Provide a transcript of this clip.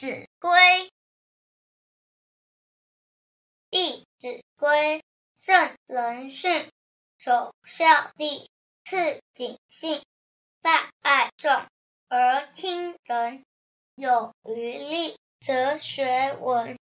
子规弟子规圣人训首孝悌次谨信泛爱众而亲仁有余力则学文。